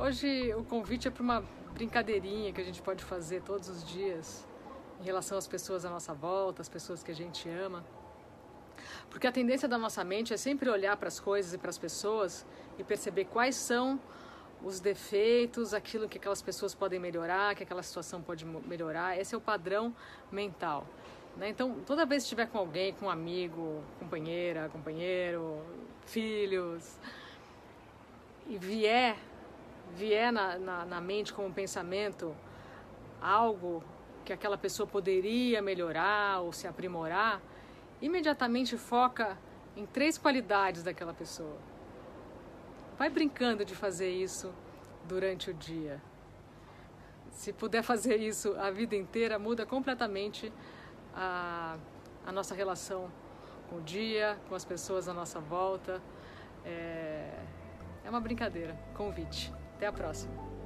Hoje o convite é para uma brincadeirinha que a gente pode fazer todos os dias em relação às pessoas à nossa volta, às pessoas que a gente ama. Porque a tendência da nossa mente é sempre olhar para as coisas e para as pessoas e perceber quais são os defeitos, aquilo que aquelas pessoas podem melhorar, que aquela situação pode melhorar. Esse é o padrão mental. Né? Então, toda vez que estiver com alguém, com um amigo, companheira, companheiro, filhos, e vier vier na, na, na mente como um pensamento algo que aquela pessoa poderia melhorar ou se aprimorar, imediatamente foca em três qualidades daquela pessoa. Vai brincando de fazer isso durante o dia. Se puder fazer isso a vida inteira, muda completamente a, a nossa relação com o dia, com as pessoas à nossa volta. É, é uma brincadeira. Convite. Até a próxima.